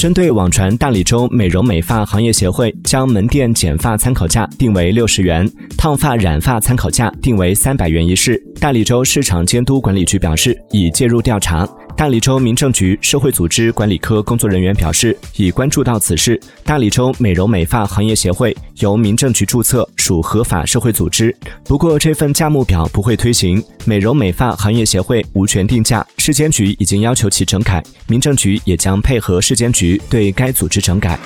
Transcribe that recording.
针对网传大理州美容美发行业协会将门店剪发参考价定为六十元，烫发染发参考价定为三百元一事，大理州市场监督管理局表示已介入调查。大理州民政局社会组织管理科工作人员表示，已关注到此事。大理州美容美发行业协会由民政局注册，属合法社会组织。不过，这份价目表不会推行。美容美发行业协会无权定价，市监局已经要求其整改，民政局也将配合市监局对该组织整改。